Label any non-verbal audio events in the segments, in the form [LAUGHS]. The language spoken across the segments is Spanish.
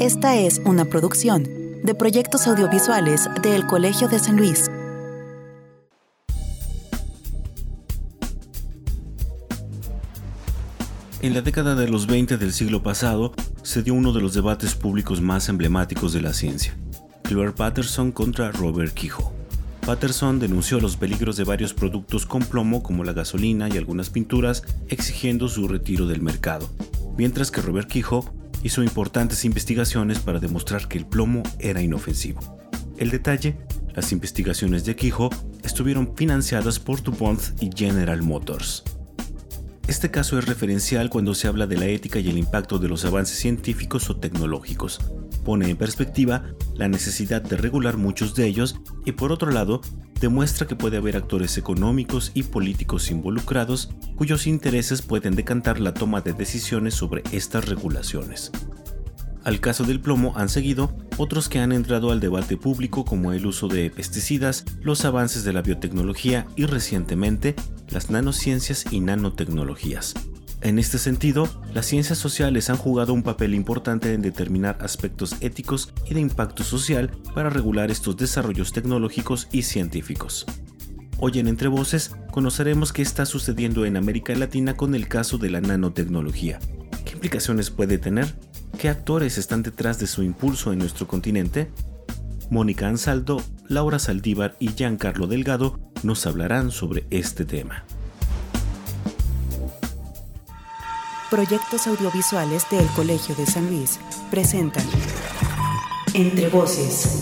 Esta es una producción de proyectos audiovisuales del Colegio de San Luis. En la década de los 20 del siglo pasado se dio uno de los debates públicos más emblemáticos de la ciencia, Cliver Patterson contra Robert Quijo. Patterson denunció los peligros de varios productos con plomo como la gasolina y algunas pinturas, exigiendo su retiro del mercado, mientras que Robert Quijo hizo importantes investigaciones para demostrar que el plomo era inofensivo. El detalle, las investigaciones de Quijo estuvieron financiadas por DuPont y General Motors. Este caso es referencial cuando se habla de la ética y el impacto de los avances científicos o tecnológicos. Pone en perspectiva la necesidad de regular muchos de ellos y por otro lado demuestra que puede haber actores económicos y políticos involucrados cuyos intereses pueden decantar la toma de decisiones sobre estas regulaciones. Al caso del plomo han seguido otros que han entrado al debate público como el uso de pesticidas, los avances de la biotecnología y recientemente las nanociencias y nanotecnologías. En este sentido, las ciencias sociales han jugado un papel importante en determinar aspectos éticos y de impacto social para regular estos desarrollos tecnológicos y científicos. Hoy en Entre Voces conoceremos qué está sucediendo en América Latina con el caso de la nanotecnología. ¿Qué implicaciones puede tener? ¿Qué actores están detrás de su impulso en nuestro continente? Mónica Ansaldo, Laura Saldívar y Giancarlo Delgado nos hablarán sobre este tema. Proyectos audiovisuales del Colegio de San Luis presentan Entre Voces,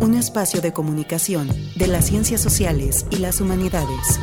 un espacio de comunicación de las ciencias sociales y las humanidades.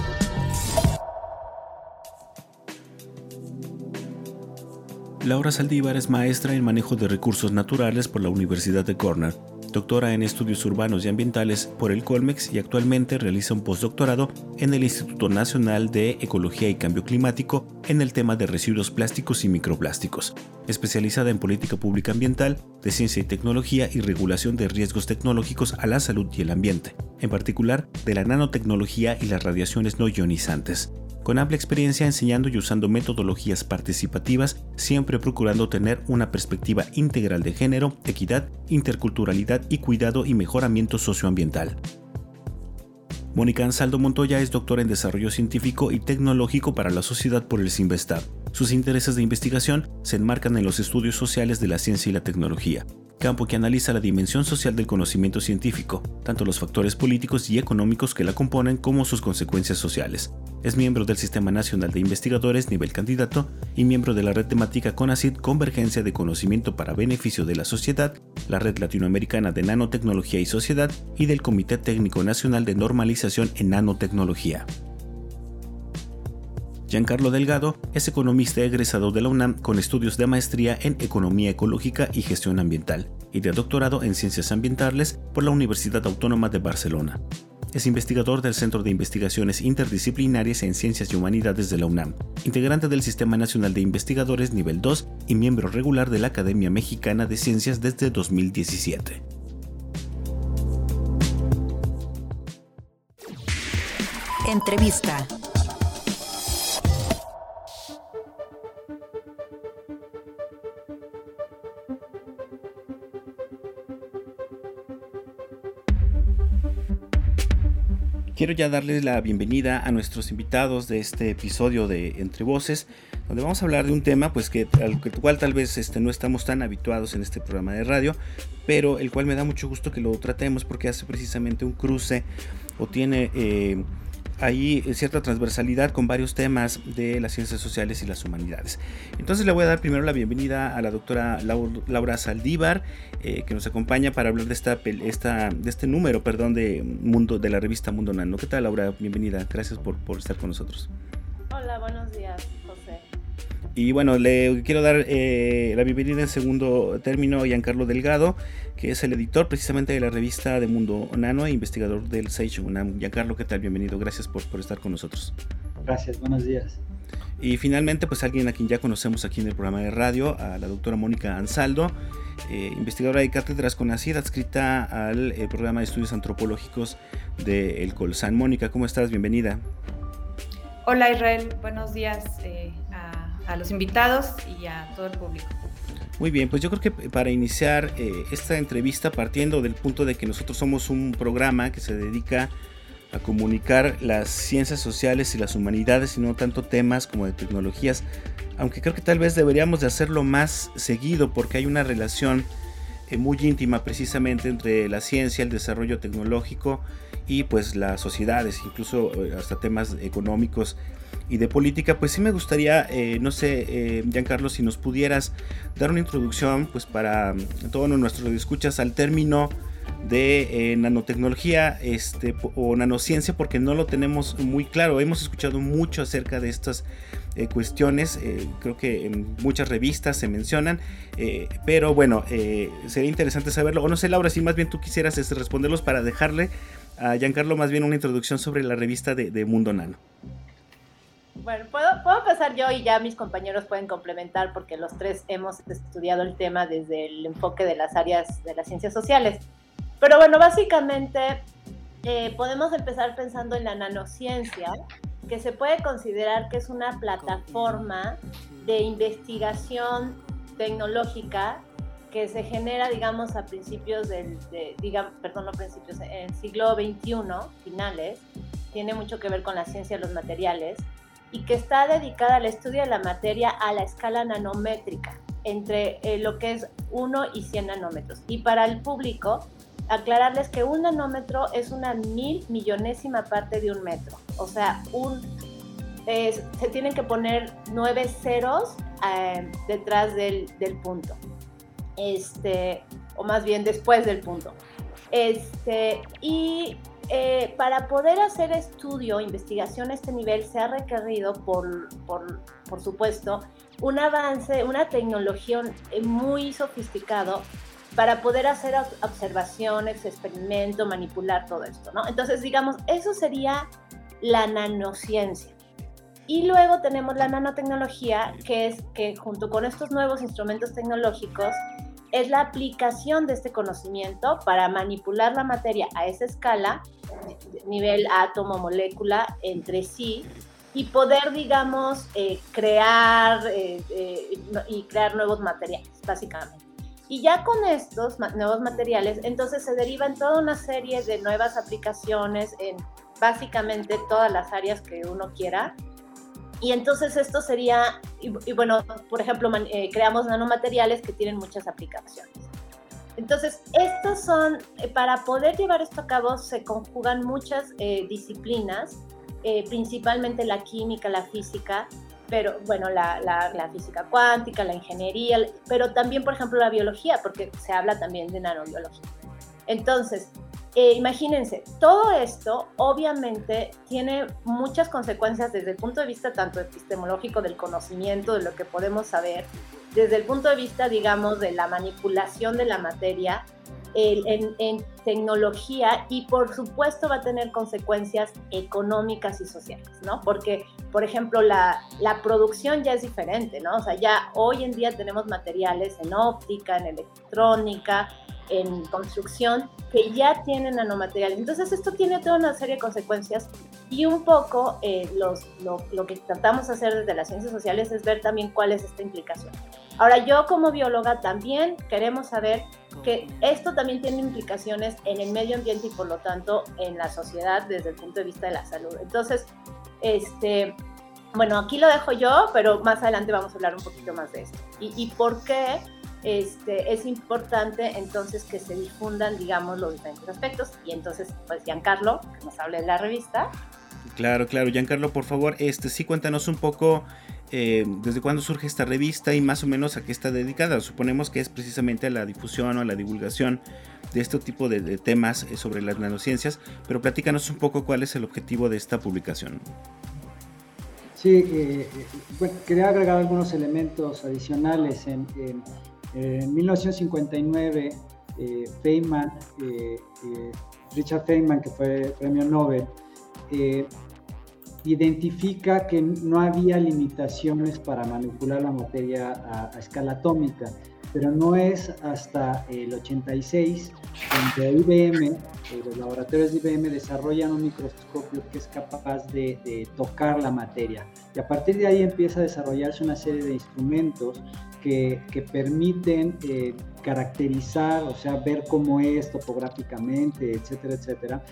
Laura Saldívar es maestra en manejo de recursos naturales por la Universidad de Cornell doctora en estudios urbanos y ambientales por el Colmex y actualmente realiza un postdoctorado en el Instituto Nacional de Ecología y Cambio Climático en el tema de residuos plásticos y microplásticos, especializada en política pública ambiental, de ciencia y tecnología y regulación de riesgos tecnológicos a la salud y el ambiente, en particular de la nanotecnología y las radiaciones no ionizantes con amplia experiencia enseñando y usando metodologías participativas, siempre procurando tener una perspectiva integral de género, equidad, interculturalidad y cuidado y mejoramiento socioambiental. Mónica Ansaldo Montoya es doctora en Desarrollo Científico y Tecnológico para la Sociedad por el Sinvestab. Sus intereses de investigación se enmarcan en los estudios sociales de la ciencia y la tecnología, campo que analiza la dimensión social del conocimiento científico, tanto los factores políticos y económicos que la componen como sus consecuencias sociales. Es miembro del Sistema Nacional de Investigadores nivel candidato y miembro de la red temática CONACYT Convergencia de Conocimiento para Beneficio de la Sociedad, la Red Latinoamericana de Nanotecnología y Sociedad y del Comité Técnico Nacional de Normalización en Nanotecnología. Giancarlo Delgado es economista egresado de la UNAM con estudios de maestría en Economía Ecológica y Gestión Ambiental y de doctorado en Ciencias Ambientales por la Universidad Autónoma de Barcelona. Es investigador del Centro de Investigaciones Interdisciplinarias en Ciencias y Humanidades de la UNAM, integrante del Sistema Nacional de Investigadores Nivel 2 y miembro regular de la Academia Mexicana de Ciencias desde 2017. Entrevista. Quiero ya darles la bienvenida a nuestros invitados de este episodio de Entre Voces, donde vamos a hablar de un tema pues que al cual tal vez este, no estamos tan habituados en este programa de radio, pero el cual me da mucho gusto que lo tratemos porque hace precisamente un cruce o tiene eh, hay cierta transversalidad con varios temas de las ciencias sociales y las humanidades. Entonces le voy a dar primero la bienvenida a la doctora Laura Saldívar, eh, que nos acompaña para hablar de, esta, esta, de este número perdón, de, mundo, de la revista Mundo Nano. ¿Qué tal Laura? Bienvenida, gracias por estar con nosotros. Hola, buenos días. Y bueno, le quiero dar eh, la bienvenida en segundo término a Giancarlo Delgado, que es el editor precisamente de la revista de Mundo Nano e investigador del Sage UNAM. Giancarlo, ¿qué tal? Bienvenido, gracias por, por estar con nosotros. Gracias, buenos días. Y finalmente, pues alguien a quien ya conocemos aquí en el programa de radio, a la doctora Mónica Ansaldo, eh, investigadora de cátedras con ACID, adscrita al eh, programa de estudios antropológicos del El Colsan. Mónica, ¿cómo estás? Bienvenida. Hola Israel, buenos días a los invitados y a todo el público. Muy bien, pues yo creo que para iniciar eh, esta entrevista partiendo del punto de que nosotros somos un programa que se dedica a comunicar las ciencias sociales y las humanidades y no tanto temas como de tecnologías, aunque creo que tal vez deberíamos de hacerlo más seguido porque hay una relación eh, muy íntima precisamente entre la ciencia, el desarrollo tecnológico y pues las sociedades, incluso eh, hasta temas económicos y de política, pues sí me gustaría, eh, no sé, eh, Giancarlo, si nos pudieras dar una introducción, pues para mm, todos nuestros escuchas al término de nanotecnología este, o nanociencia, porque no lo tenemos muy claro. Hemos escuchado mucho acerca de estas cuestiones, creo que en muchas revistas se mencionan, pero bueno, sería interesante saberlo. O no sé, Laura, si más bien tú quisieras este, responderlos para dejarle a Giancarlo más bien una introducción sobre la revista de, Mundo Nano. Bueno, ¿puedo, puedo empezar yo y ya mis compañeros pueden complementar porque los tres hemos estudiado el tema desde el enfoque de las áreas de las ciencias sociales. Pero bueno, básicamente eh, podemos empezar pensando en la nanociencia, que se puede considerar que es una plataforma de investigación tecnológica que se genera, digamos, a principios del, perdón, no principios, en siglo XXI, finales, tiene mucho que ver con la ciencia de los materiales y que está dedicada al estudio de la materia a la escala nanométrica, entre eh, lo que es 1 y 100 nanómetros. Y para el público, aclararles que un nanómetro es una mil millonésima parte de un metro. O sea, un, se tienen que poner nueve ceros eh, detrás del, del punto este, o más bien después del punto. Este, y eh, para poder hacer estudio, investigación a este nivel, se ha requerido, por, por, por supuesto, un avance, una tecnología muy sofisticado para poder hacer observaciones, experimento, manipular todo esto, ¿no? Entonces, digamos, eso sería la nanociencia. Y luego tenemos la nanotecnología, que es que junto con estos nuevos instrumentos tecnológicos, es la aplicación de este conocimiento para manipular la materia a esa escala, nivel átomo, molécula, entre sí, y poder, digamos, eh, crear eh, eh, y crear nuevos materiales, básicamente. Y ya con estos nuevos materiales, entonces se derivan toda una serie de nuevas aplicaciones en básicamente todas las áreas que uno quiera, y entonces esto sería, y, bueno, por ejemplo, eh, creamos nanomateriales que tienen muchas aplicaciones. Entonces, estos son, eh, para poder llevar esto a cabo, se conjugan muchas eh, disciplinas, principalmente la química, la física, pero bueno, la, la, física cuántica, la ingeniería, pero también, por ejemplo, la biología, porque se habla también de nanobiología. Entonces, eh, imagínense, todo esto obviamente tiene muchas consecuencias desde el punto de vista tanto epistemológico del conocimiento, de lo que podemos saber, desde el punto de vista, digamos, de la manipulación de la materia en, tecnología y por supuesto va a tener consecuencias económicas y sociales, ¿no? Porque, por ejemplo, la, la producción ya es diferente, ¿no? O sea, ya hoy en día tenemos materiales en óptica, en electrónica, en construcción que ya tienen nanomateriales. Entonces esto tiene toda una serie de consecuencias y un poco eh, los, lo, lo, que tratamos de hacer desde las ciencias sociales es ver también cuál es esta implicación. Ahora yo como bióloga también queremos saber que esto también tiene implicaciones en el medio ambiente y por lo tanto en la sociedad desde el punto de vista de la salud. Entonces, este, bueno, aquí lo dejo yo, pero más adelante vamos a hablar un poquito más de esto. ¿Y, y por qué? Este, es importante entonces que se difundan, digamos, los diferentes aspectos. Y entonces, pues Giancarlo, que nos hable de la revista. Claro, claro, Giancarlo, por favor, este, sí cuéntanos un poco eh, desde cuándo surge esta revista y más o menos a qué está dedicada. Suponemos que es precisamente a la difusión o a la divulgación de este tipo de, temas eh, sobre las nanociencias, pero platícanos un poco cuál es el objetivo de esta publicación. Sí, eh, bueno, quería agregar algunos elementos adicionales en en 1959, eh, Feynman, eh, eh, Richard Feynman, que fue premio Nobel, identifica que no había limitaciones para manipular la materia a, escala atómica, pero no es hasta el 86 donde IBM, los laboratorios de IBM desarrollan un microscopio que es capaz de, de tocar la materia. Y a partir de ahí empieza a desarrollarse una serie de instrumentos que, permiten eh, caracterizar, o sea, ver cómo es topográficamente, etcétera, etcétera,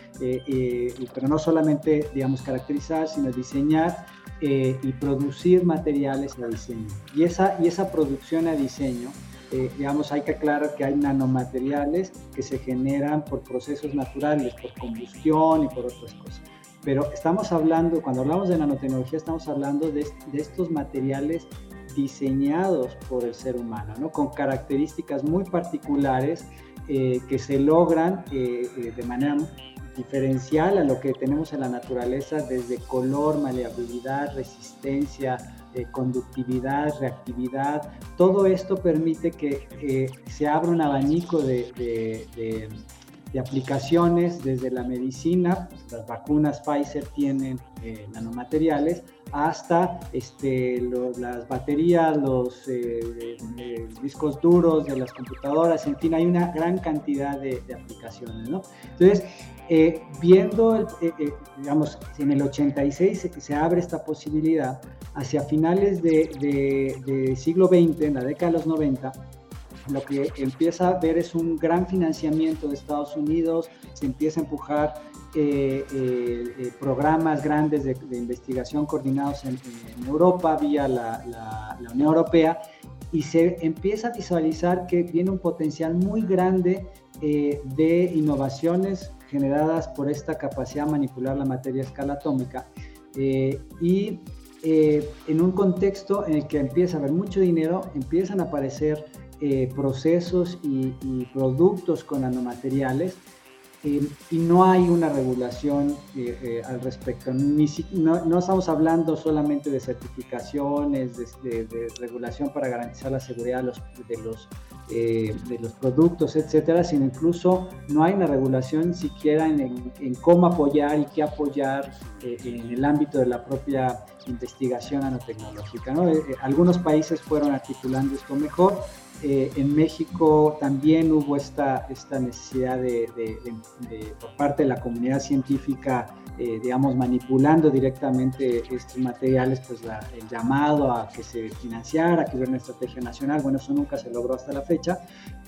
pero no solamente, digamos, caracterizar, sino diseñar y producir materiales a diseño. Y esa, y esa producción a diseño eh, digamos, hay que aclarar que hay nanomateriales que se generan por procesos naturales, por combustión y por otras cosas. Pero estamos hablando, cuando hablamos de nanotecnología, estamos hablando de, estos materiales diseñados por el ser humano, ¿no? con características muy particulares eh, que se logran eh, de manera diferencial a lo que tenemos en la naturaleza, desde color, maleabilidad, resistencia, eh, conductividad, reactividad. Todo esto permite que eh, se abra un abanico de, aplicaciones desde la medicina, las vacunas Pfizer tienen eh, nanomateriales, hasta este, las baterías, los discos duros de las computadoras, en fin, hay una gran cantidad de, aplicaciones. ¿no? Entonces, viendo, digamos, en el 86 se, se abre esta posibilidad, hacia finales del de, siglo XX, en la década de los 90, lo que empieza a ver es un gran financiamiento de Estados Unidos, se empieza a empujar eh, eh, eh, programas grandes de, investigación coordinados en, Europa vía la, Unión Europea y se empieza a visualizar que viene un potencial muy grande de innovaciones generadas por esta capacidad de manipular la materia a escala atómica y en un contexto en el que empieza a haber mucho dinero, empiezan a aparecer eh, procesos y, productos con nanomateriales eh, y no hay una regulación al respecto. no, estamos hablando solamente de certificaciones, de, regulación para garantizar la seguridad de los, productos, etcétera, sino incluso no hay una regulación siquiera en, cómo apoyar y qué apoyar en el ámbito de la propia investigación nanotecnológica. ¿no? Eh, eh, algunos países fueron articulando esto mejor. Eh, en México también hubo esta, esta necesidad de, por parte de la comunidad científica, digamos, manipulando directamente estos materiales, pues el llamado a que se financiara, que hubiera una estrategia nacional. Bueno, eso nunca se logró hasta la fecha,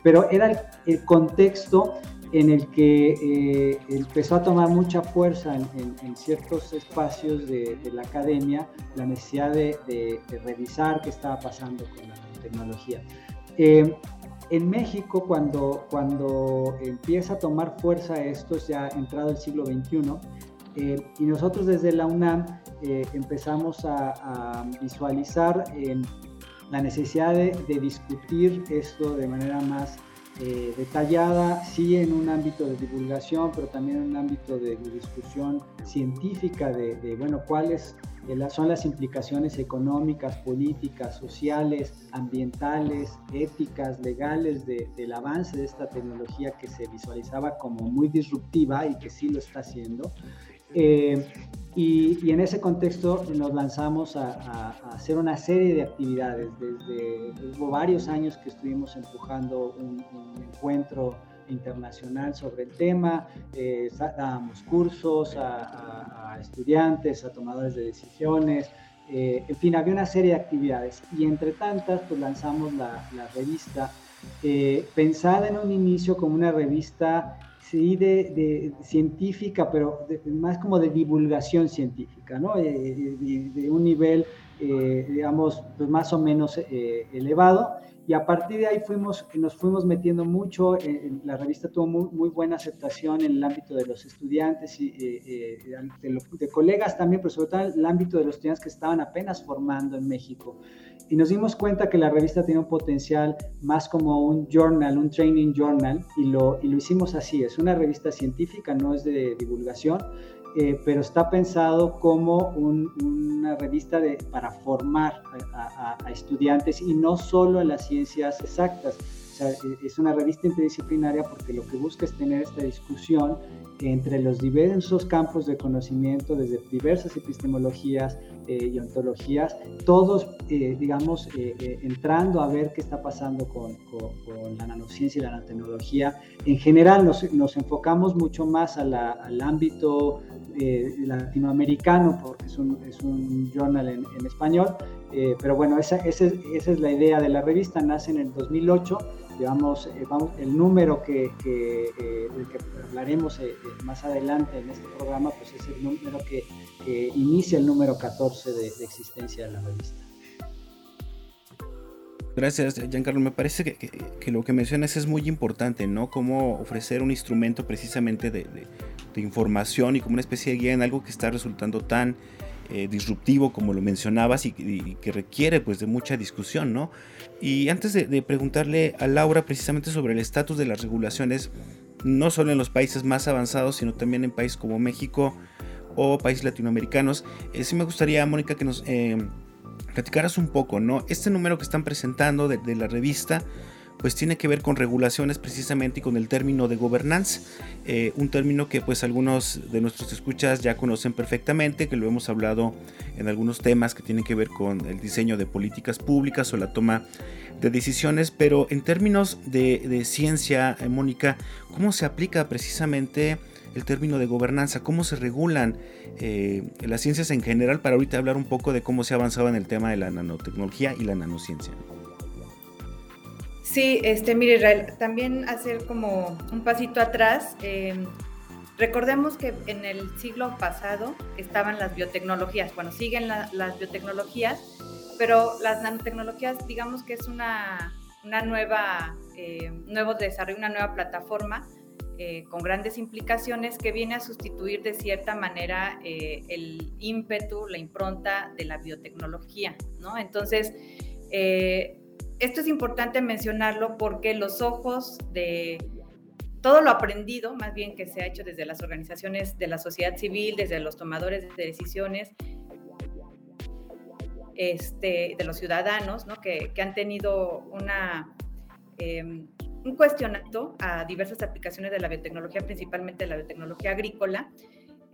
pero era el contexto en el que eh, empezó a tomar mucha fuerza en, ciertos espacios de, la academia la necesidad de, revisar qué estaba pasando con la tecnología. Eh, en México, cuando, cuando empieza a tomar fuerza esto, ya entrado el siglo XXI, eh, y nosotros desde la UNAM empezamos a, visualizar la necesidad de, discutir esto de manera más eh, detallada, sí en un ámbito de divulgación, pero también en un ámbito de, discusión científica de, bueno, cuáles eh, son las implicaciones económicas, políticas, sociales, ambientales, éticas, legales del avance de esta tecnología que se visualizaba como muy disruptiva y que sí lo está haciendo. Eh, y, en ese contexto nos lanzamos a, hacer una serie de actividades. Desde hubo varios años que estuvimos empujando un, encuentro internacional sobre el tema, eh, dábamos cursos a, estudiantes, a tomadores de decisiones, eh, en fin, había una serie de actividades. Y entre tantas pues lanzamos la, revista eh, pensada en un inicio como una revista sí, de, científica, pero más como de divulgación científica, ¿no? Eh, de, un nivel, eh, digamos, pues más o menos eh, elevado. Y a partir de ahí fuimos, nos fuimos metiendo mucho, la revista tuvo muy, buena aceptación en el ámbito de los estudiantes y de, colegas también, pero sobre todo en el ámbito de los estudiantes que estaban apenas formando en México y nos dimos cuenta que la revista tiene un potencial más como un journal, un training journal, y lo, y lo hicimos así. Es una revista científica, no es de divulgación, eh, pero está pensado como una revista de, para formar a, estudiantes y no solo en las ciencias exactas. Sea, es una revista interdisciplinaria porque lo que busca es tener esta discusión entre los diversos campos de conocimiento, desde diversas epistemologías eh, y ontologías, todos, eh, digamos, eh, entrando a ver qué está pasando con, la nanociencia y la nanotecnología. En general nos, nos enfocamos mucho más al ámbito latinoamericano, porque es un, es un journal en, en español, Eh, pero bueno, esa, esa, esa, es la idea de la revista, nace en el 2008, eh, vamos, el número que, eh, del que hablaremos más adelante en este programa, pues es el número que, inicia el número 14 de, de, existencia de la revista. Gracias, Giancarlo. Me parece que, que, lo que mencionas es muy importante, ¿no? Cómo ofrecer un instrumento precisamente de, de información y como una especie de guía en algo que está resultando tan eh, disruptivo como lo mencionabas y, que requiere pues de mucha discusión, ¿no? Y antes de, preguntarle a Laura precisamente sobre el estatus de las regulaciones, no solo en los países más avanzados, sino también en países como México o países latinoamericanos, eh, sí me gustaría, Mónica, que nos eh, platicaras un poco, ¿no? Este número que están presentando de la revista, pues tiene que ver con regulaciones precisamente y con el término de gobernanza, eh, un término que pues algunos de nuestros escuchas ya conocen perfectamente, que lo hemos hablado en algunos temas que tienen que ver con el diseño de políticas públicas o la toma de decisiones, pero en términos de, ciencia, eh, Mónica, ¿cómo se aplica precisamente el término de gobernanza? ¿Cómo se regulan eh, las ciencias en general? Para ahorita hablar un poco de cómo se ha avanzado en el tema de la nanotecnología y la nanociencia. Sí, este, mire, Israel, también hacer como un pasito atrás. Em, recordemos que en el siglo pasado estaban las biotecnologías, bueno, siguen las biotecnologías, pero las nanotecnologías, digamos que es una, una nueva, eh, nuevo desarrollo, una nueva plataforma eh, con grandes implicaciones que viene a sustituir de cierta manera eh, el ímpetu, la impronta de la biotecnología, ¿no? Entonces, esto es importante mencionarlo porque los ojos de todo lo aprendido, más bien que se ha hecho desde las organizaciones de la sociedad civil, desde los tomadores de decisiones, este, de los ciudadanos, ¿no? que, han tenido una, em, un cuestionamiento a diversas aplicaciones de la biotecnología, principalmente la biotecnología agrícola,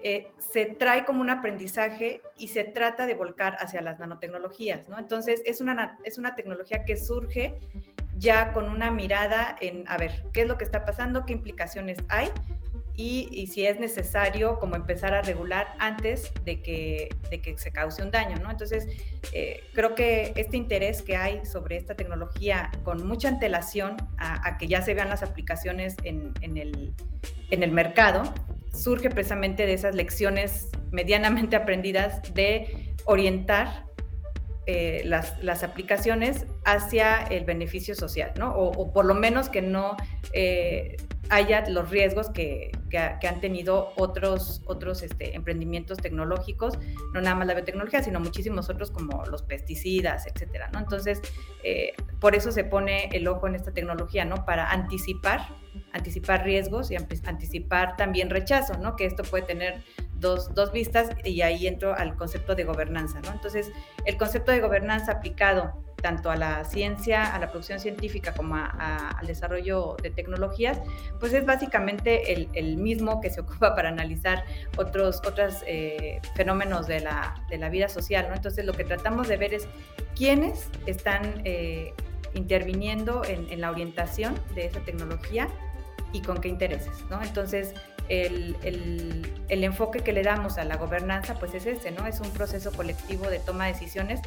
eh, se trae como un aprendizaje y se trata de volcar hacia las nanotecnologías, ¿no? Entonces, es una, es una tecnología que surge ya con una mirada en, a ver, ¿qué es lo que está pasando? ¿Qué implicaciones hay? Y, si es necesario como empezar a regular antes de que, de que se cause un daño, ¿no? Entonces, eh, creo que este interés que hay sobre esta tecnología con mucha antelación a, que ya se vean las aplicaciones en, en, el, en el mercado, surge precisamente de esas lecciones medianamente aprendidas de orientar eh, las, aplicaciones hacia el beneficio social, ¿no? O, por lo menos que no eh, haya los riesgos que, han tenido otros, otros este, emprendimientos tecnológicos, no nada más la biotecnología, sino muchísimos otros como los pesticidas, etcétera, ¿no? Entonces, eh, por eso se pone el ojo en esta tecnología, ¿no? Para anticipar, anticipar riesgos y anticipar también rechazo, ¿no? Que esto puede tener dos, dos vistas y ahí entro al concepto de gobernanza, ¿no? Entonces, el concepto de gobernanza aplicado tanto a la ciencia, a la producción científica como al desarrollo de tecnologías, pues es básicamente el, mismo que se [LAUGHS] ocupa para analizar otros, otros eh, fenómenos de la, de la, vida social. ¿no? Entonces lo que tratamos de ver es quiénes están eh, interviniendo en, en, la orientación de esa tecnología y con qué intereses. ¿no? Entonces el, el, el, enfoque que le damos a la gobernanza, pues es ese, ¿no? Es un proceso colectivo de toma de decisiones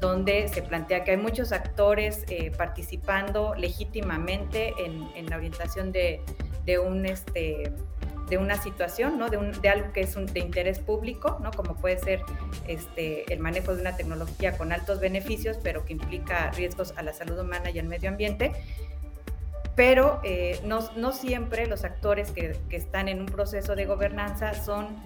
donde se plantea que hay muchos actores eh, participando legítimamente en, la orientación este de una situación, ¿no? de, algo que es de interés público, ¿no? como puede ser este, el manejo de una tecnología con altos beneficios, pero que implica riesgos a la salud humana y al medio ambiente pero eh, no, siempre los actores que, están en un proceso de gobernanza son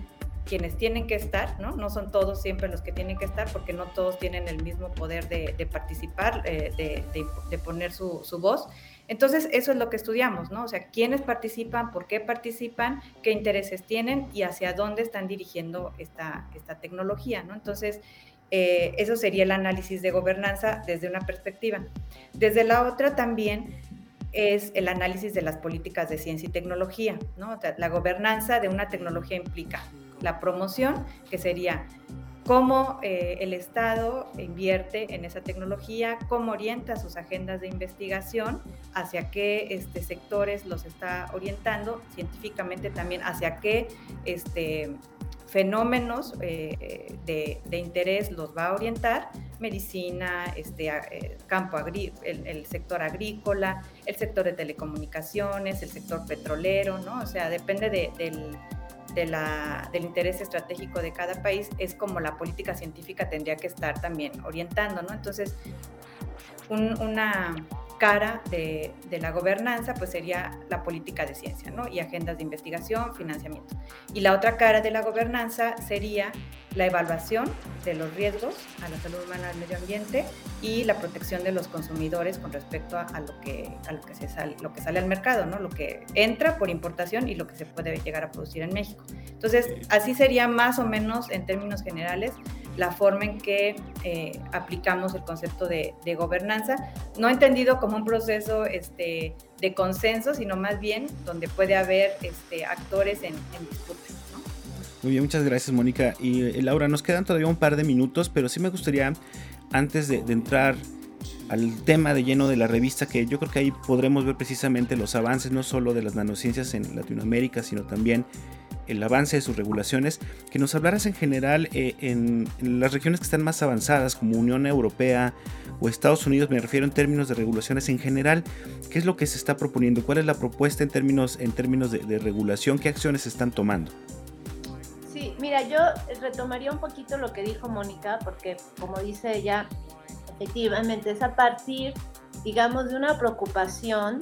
quienes tienen que estar, ¿no? No son todos siempre los que tienen que estar porque no todos tienen el mismo poder de, de participar, eh, de, de, poner su, su, voz. Entonces, eso es lo que estudiamos, ¿no? O sea, quiénes participan, por qué participan, qué intereses tienen y hacia dónde están dirigiendo esta, esta tecnología, ¿no? Entonces, eh, eso sería el análisis de gobernanza desde una perspectiva. Desde la otra también es el análisis de las políticas de ciencia y tecnología. ¿no? La gobernanza de una tecnología implica la promoción, que sería cómo eh, el Estado invierte en esa tecnología, cómo orienta sus agendas de investigación, hacia qué este, sectores los está orientando, científicamente también hacia qué este, fenómenos eh, de, interés los va a orientar, medicina, este, eh, campo agri el, sector agrícola, el sector de telecomunicaciones, el sector petrolero, ¿no? O sea, depende del, del interés estratégico de cada país, es como la política científica tendría que estar también orientando, ¿no? Entonces, una cara de, la gobernanza pues sería la política de ciencia, ¿no? Y agendas de investigación, financiamiento. Y la otra cara de la gobernanza sería la evaluación de los riesgos a la salud humana, al medio ambiente y la protección de los consumidores con respecto a, lo, que, a lo, que se sale, lo que sale al mercado, ¿no? Lo que entra por importación y lo que se puede llegar a producir en México. Entonces, así sería más o menos en términos generales la forma en que eh, aplicamos el concepto de, gobernanza, no entendido como un proceso este, de consenso, sino más bien donde puede haber este, actores en, disputa. Muy bien, muchas gracias Mónica. Y eh, Laura, nos quedan todavía un par de minutos, pero sí me gustaría, antes de, de entrar al tema de lleno de la revista, que yo creo que ahí podremos ver precisamente los avances no solo de las nanociencias en Latinoamérica, sino también el avance de sus regulaciones, que nos hablaras en general eh, en, las regiones que están más avanzadas, como Unión Europea o Estados Unidos, me refiero en términos de regulaciones en general, ¿qué es lo que se está proponiendo? ¿Cuál es la propuesta en términos, en términos de, regulación? ¿Qué acciones se están tomando? Sí, mira, yo retomaría un poquito lo que dijo Mónica, porque como dice ella, efectivamente es a partir, digamos, de una preocupación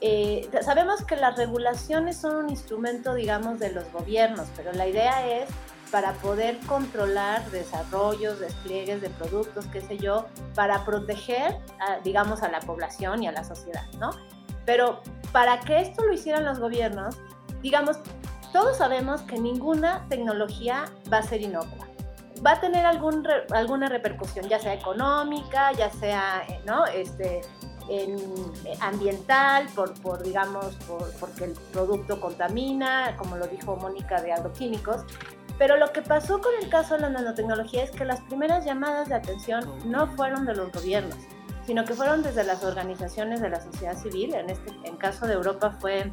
eh, sabemos que las regulaciones son un instrumento, digamos, de los gobiernos, pero la idea es para poder controlar desarrollos, despliegues de productos, qué sé yo, para proteger, digamos, a la población y a la sociedad, ¿no? Pero para que esto lo hicieran los gobiernos, digamos, todos sabemos que ninguna tecnología va a ser inocua. Va a tener algún alguna repercusión, ya sea económica, ya sea, eh, ¿no? Este, en, eh, ambiental, por, por digamos, por, porque el producto contamina, como lo dijo Mónica, de agroquímicos. Pero lo que pasó con el caso de la nanotecnología es que las primeras llamadas de atención no fueron de los gobiernos, sino que fueron desde las organizaciones de la sociedad civil. En este en caso de Europa fue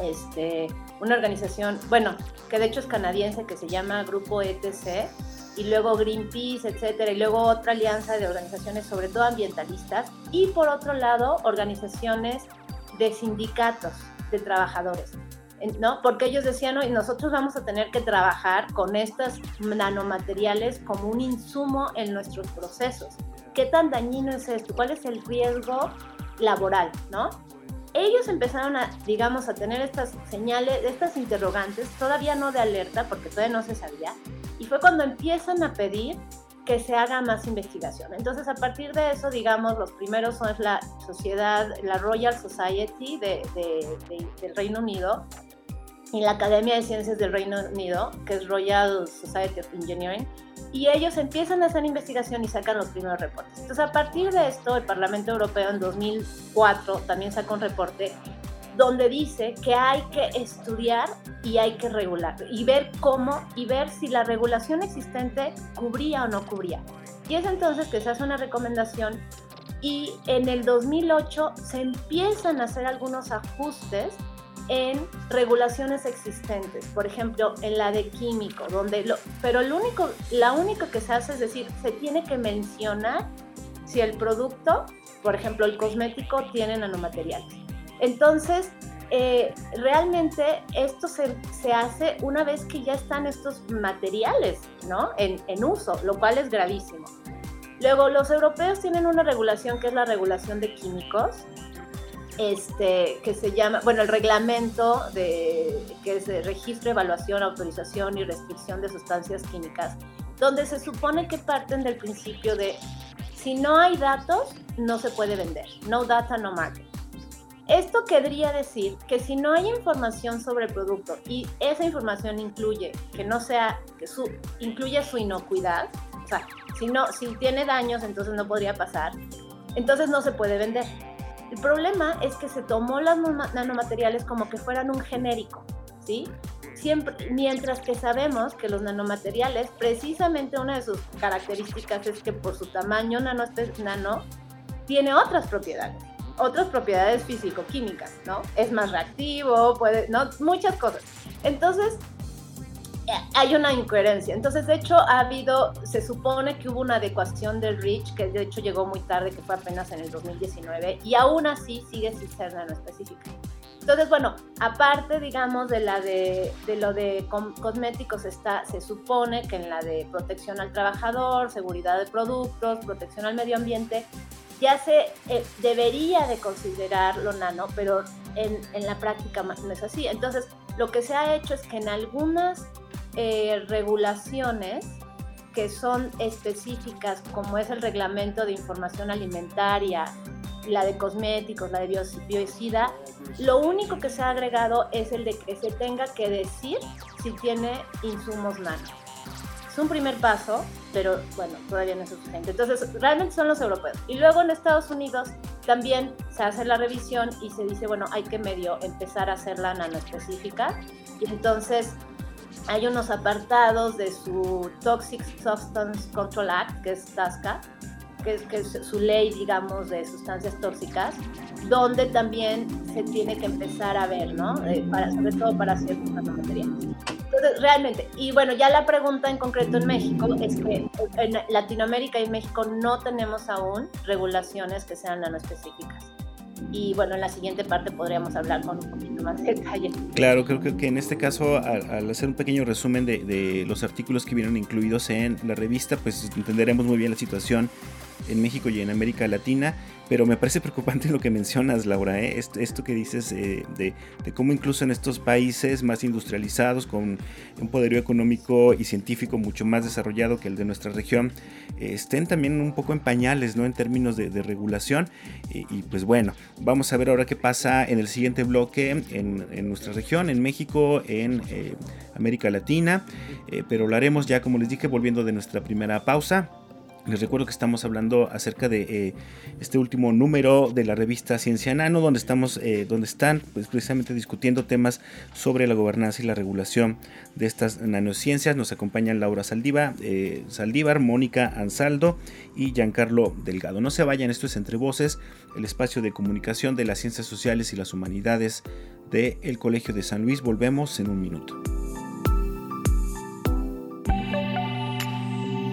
este, una organización, bueno, que de hecho es canadiense, que se llama Grupo ETC, y luego Greenpeace, etcétera, y luego otra alianza de organizaciones, sobre todo ambientalistas, y por otro lado, organizaciones de sindicatos de trabajadores. ¿no? Porque ellos decían, no, nosotros vamos a tener que trabajar con estos nanomateriales como un insumo en nuestros procesos. ¿Qué tan dañino es esto? ¿Cuál es el riesgo laboral, no? Ellos empezaron a, digamos, a tener estas señales, estas interrogantes, todavía no de alerta, porque todavía no se sabía, y fue cuando empiezan a pedir que se haga más investigación. Entonces, a partir de eso, digamos, los primeros son la sociedad, la Royal Society de, del Reino Unido y la Academia de Ciencias del Reino Unido, que es Royal Society of Engineering, y ellos empiezan a hacer investigación y sacan los primeros reportes. Entonces, a partir de esto, el Parlamento Europeo en 2004 también sacó un reporte donde dice que hay que estudiar y hay que regular y ver cómo y ver si la regulación existente cubría o no cubría. Y es entonces que se hace una recomendación y en el 2008 se empiezan a hacer algunos ajustes en regulaciones existentes, por ejemplo, en la de químico, donde lo, pero lo único, la único que se hace es decir, se tiene que mencionar si el producto, por ejemplo, el cosmético tiene nanomateriales. Entonces, eh, realmente esto se, hace una vez que ya están estos materiales ¿no? en, en, uso, lo cual es gravísimo. Luego, los europeos tienen una regulación que es la regulación de químicos, este, que se llama, bueno, el reglamento de, que es de registro, evaluación, autorización y restricción de sustancias químicas, donde se supone que parten del principio de si no hay datos, no se puede vender. No data, no market. Esto querría decir que si no hay información sobre el producto y esa información incluye que no sea, que su, incluye su inocuidad, o sea, si, no, si tiene daños, entonces no podría pasar, entonces no se puede vender. El problema es que se tomó las nanomateriales como que fueran un genérico, ¿sí? Siempre, mientras que sabemos que los nanomateriales, precisamente una de sus características es que por su tamaño nano, nano tiene otras propiedades otras propiedades físico-químicas, ¿no? Es más reactivo, puede, ¿no? Muchas cosas. Entonces, hay una incoherencia. Entonces, de hecho, ha habido, se supone que hubo una adecuación del REACH, que de hecho llegó muy tarde, que fue apenas en el 2019, y aún así sigue sin ser específica. Entonces, bueno, aparte, digamos, de la de, de lo de cosméticos, está, se supone que en la de protección al trabajador, seguridad de productos, protección al medio ambiente, ya se eh, debería de considerar lo nano, pero en, en, la práctica no es así. Entonces, lo que se ha hecho es que en algunas eh, regulaciones que son específicas, como es el reglamento de información alimentaria, la de cosméticos, la de biocida, lo único que se ha agregado es el de que se tenga que decir si tiene insumos nano. Es un primer paso, pero bueno, todavía no es suficiente. Entonces, realmente son los europeos. Y luego en Estados Unidos también se hace la revisión y se dice, bueno, hay que medio empezar a hacerla específica Y entonces hay unos apartados de su Toxic Substance Control Act, que es TASCA, que es, su ley, digamos, de sustancias tóxicas, donde también se tiene que empezar a ver, ¿no? Eh, para, sobre todo para ciertos nanomateriales. Entonces, realmente, y bueno, ya la pregunta en concreto en México es que en Latinoamérica y México no tenemos aún regulaciones que sean nanoespecíficas y bueno, en la siguiente parte podríamos hablar con un poquito más de detalle. Claro, creo que, en este caso, al, hacer un pequeño resumen de, de, los artículos que vienen incluidos en la revista, pues entenderemos muy bien la situación en México y en América Latina pero me parece preocupante lo que mencionas, Laura, ¿eh? esto, que dices eh, de, cómo incluso en estos países más industrializados, con un poderío económico y científico mucho más desarrollado que el de nuestra región, eh, estén también un poco en pañales ¿no? en términos de, regulación. Y, pues bueno, vamos a ver ahora qué pasa en el siguiente bloque en, en nuestra región, en México, en América Latina, pero lo haremos ya, como les dije, volviendo de nuestra primera pausa. Les recuerdo que estamos hablando acerca de eh, este último número de la revista Ciencia Nano, donde estamos, eh, donde están pues, precisamente discutiendo temas sobre la gobernanza y la regulación de estas nanociencias. Nos acompañan Laura Saldívar, eh, Saldívar Mónica Ansaldo y Giancarlo Delgado. No se vayan, esto es Entre Voces, el espacio de comunicación de las ciencias sociales y las humanidades del Colegio de San Luis. Volvemos en un minuto.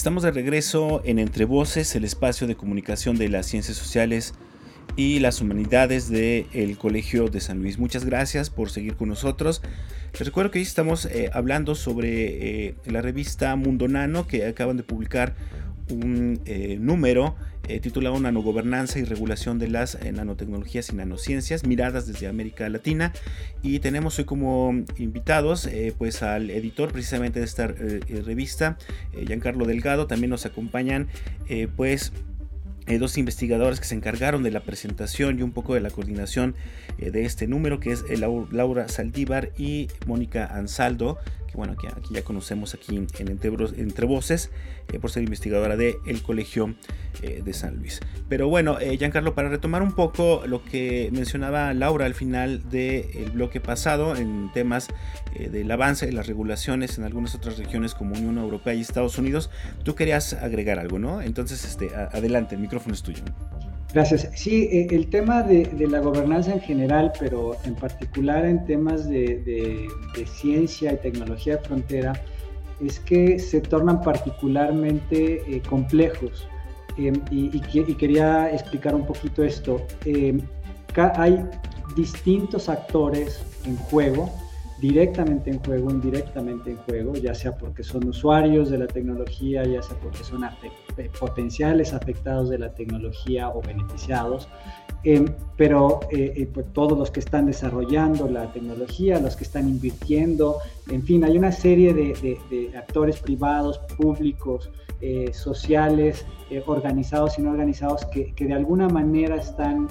Estamos de regreso en Entre Voces, el espacio de comunicación de las ciencias sociales y las humanidades del Colegio de San Luis. Muchas gracias por seguir con nosotros. Les recuerdo que hoy estamos eh, hablando sobre eh, la revista Mundo Nano que acaban de publicar un eh, número eh, titulado Nanogobernanza y regulación de las eh, nanotecnologías y nanociencias, miradas desde América Latina. Y tenemos hoy como invitados pues al editor precisamente de esta revista, Giancarlo Delgado. También nos acompañan pues dos investigadores que se encargaron de la presentación y un poco de la coordinación de este número, que es Laura Saldívar y Mónica Ansaldo, que bueno, aquí, ya conocemos aquí en Entre, eh, por ser investigadora del el Colegio eh, de San Luis. Pero bueno, eh, Giancarlo, para retomar un poco lo que mencionaba Laura al final del bloque pasado en temas del avance de las regulaciones en algunas otras regiones como Unión Europea y Estados Unidos, tú querías agregar algo, ¿no? Entonces, este, adelante, el micrófono es tuyo. Gracias. Sí, eh, el tema de, la gobernanza en general, pero en particular en temas de, ciencia y tecnología de frontera, es que se tornan particularmente eh, complejos. Em, y, quería explicar un poquito esto. Em, hay distintos actores en juego directamente en juego, indirectamente en juego, ya sea porque son usuarios de la tecnología, ya sea porque son potenciales afectados de la tecnología o beneficiados, em, pero eh, eh, pues todos los que están desarrollando la tecnología, los que están invirtiendo, en fin, hay una serie de, actores privados, públicos, eh, sociales, eh, organizados y no organizados, que, de alguna manera están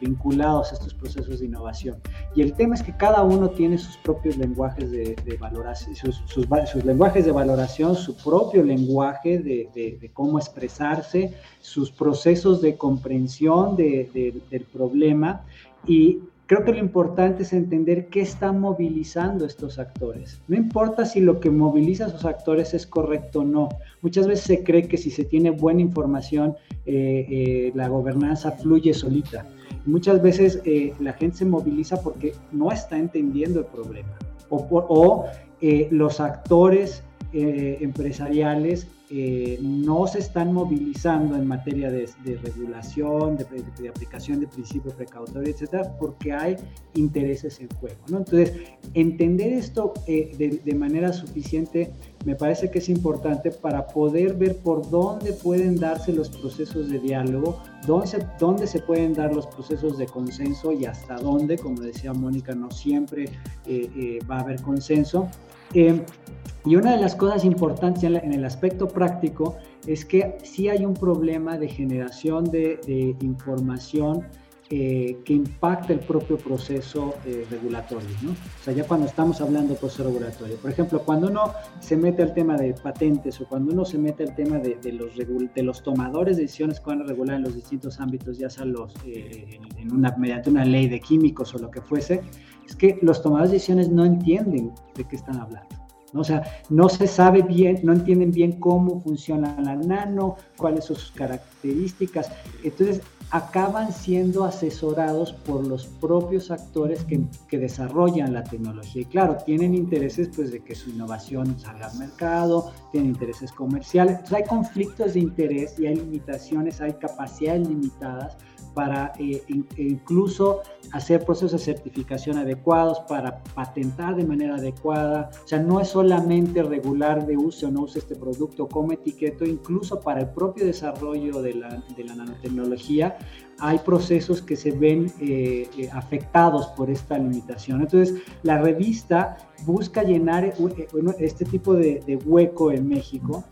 vinculados a estos procesos de innovación. Y el tema es que cada uno tiene sus propios lenguajes de, valoración, sus, sus, lenguajes de valoración, su propio lenguaje de, de cómo expresarse, sus procesos de comprensión del problema y Creo que lo importante es entender qué están movilizando estos actores. No importa si lo que moviliza a esos actores es correcto o no. Muchas veces se cree que si se tiene buena información, eh, eh, la gobernanza fluye solita. Muchas veces eh, la gente se moviliza porque no está entendiendo el problema o, o los actores empresariales eh, no se están movilizando en materia de, regulación, de, aplicación de principios precautorios, etcétera, porque hay intereses en juego. ¿no? Entonces, entender esto eh, de, manera suficiente me parece que es importante para poder ver por dónde pueden darse los procesos de diálogo, dónde se, dónde se pueden dar los procesos de consenso y hasta dónde, como decía Mónica, no siempre eh, va a haber consenso. Y una de las cosas importantes en el aspecto práctico es que sí hay un problema de generación de, información eh, que impacta el propio proceso eh, regulatorio, ¿no? O sea, ya cuando estamos hablando de proceso regulatorio. Por ejemplo, cuando uno se mete al tema de patentes o cuando uno se mete al tema de, los, de los tomadores de decisiones que van a regular en los distintos ámbitos, ya sea los, eh, mediante una ley de químicos o lo que fuese, es que los tomadores de decisiones no entienden de qué están hablando. O sea, no se sabe bien, no entienden bien cómo funciona la nano, cuáles son sus características. Entonces, acaban siendo asesorados por los propios actores que, que, desarrollan la tecnología. Y claro, tienen intereses pues, de que su innovación salga al mercado, tienen intereses comerciales. Entonces, hay conflictos de interés y hay limitaciones, hay capacidades limitadas para eh, incluso hacer procesos de certificación adecuados, para patentar de manera adecuada. O sea, no es solamente regular de uso o no use este producto como etiqueto, incluso para el propio desarrollo de la, de la nanotecnología hay procesos que se ven eh, eh, afectados por esta limitación. Entonces, la revista busca llenar este tipo de, de hueco en México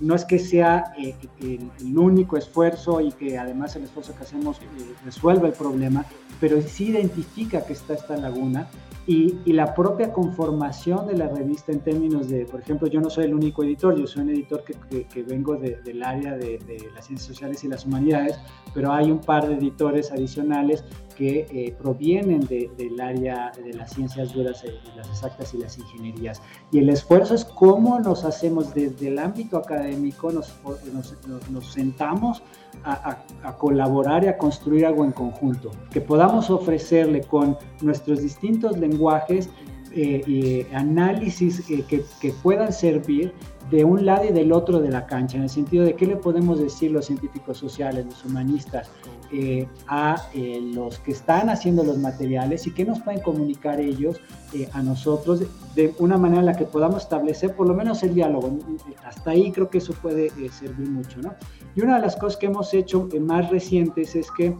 no es que sea eh, el, único esfuerzo y que además el esfuerzo que hacemos eh, resuelva el problema, pero sí identifica que está esta laguna y, la propia conformación de la revista en términos de, por ejemplo, yo no soy el único editor, yo soy un editor que, vengo del área de, las ciencias sociales y las humanidades, pero hay un par de editores adicionales que eh, provienen del área de las ciencias duras, eh, las exactas y las ingenierías. Y el esfuerzo es cómo nos hacemos desde el ámbito académico, nos, nos, sentamos a, colaborar y a construir algo en conjunto, que podamos ofrecerle con nuestros distintos lenguajes eh, análisis que, que puedan servir de un lado y del otro de la cancha, en el sentido de qué le podemos decir los científicos sociales, los humanistas, eh, a eh, los que están haciendo los materiales y qué nos pueden comunicar ellos eh, a nosotros de una manera en la que podamos establecer por lo menos el diálogo. Hasta ahí creo que eso puede servir mucho. ¿no? Y una de las cosas que hemos hecho más recientes es que